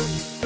Bye.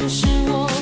不是我。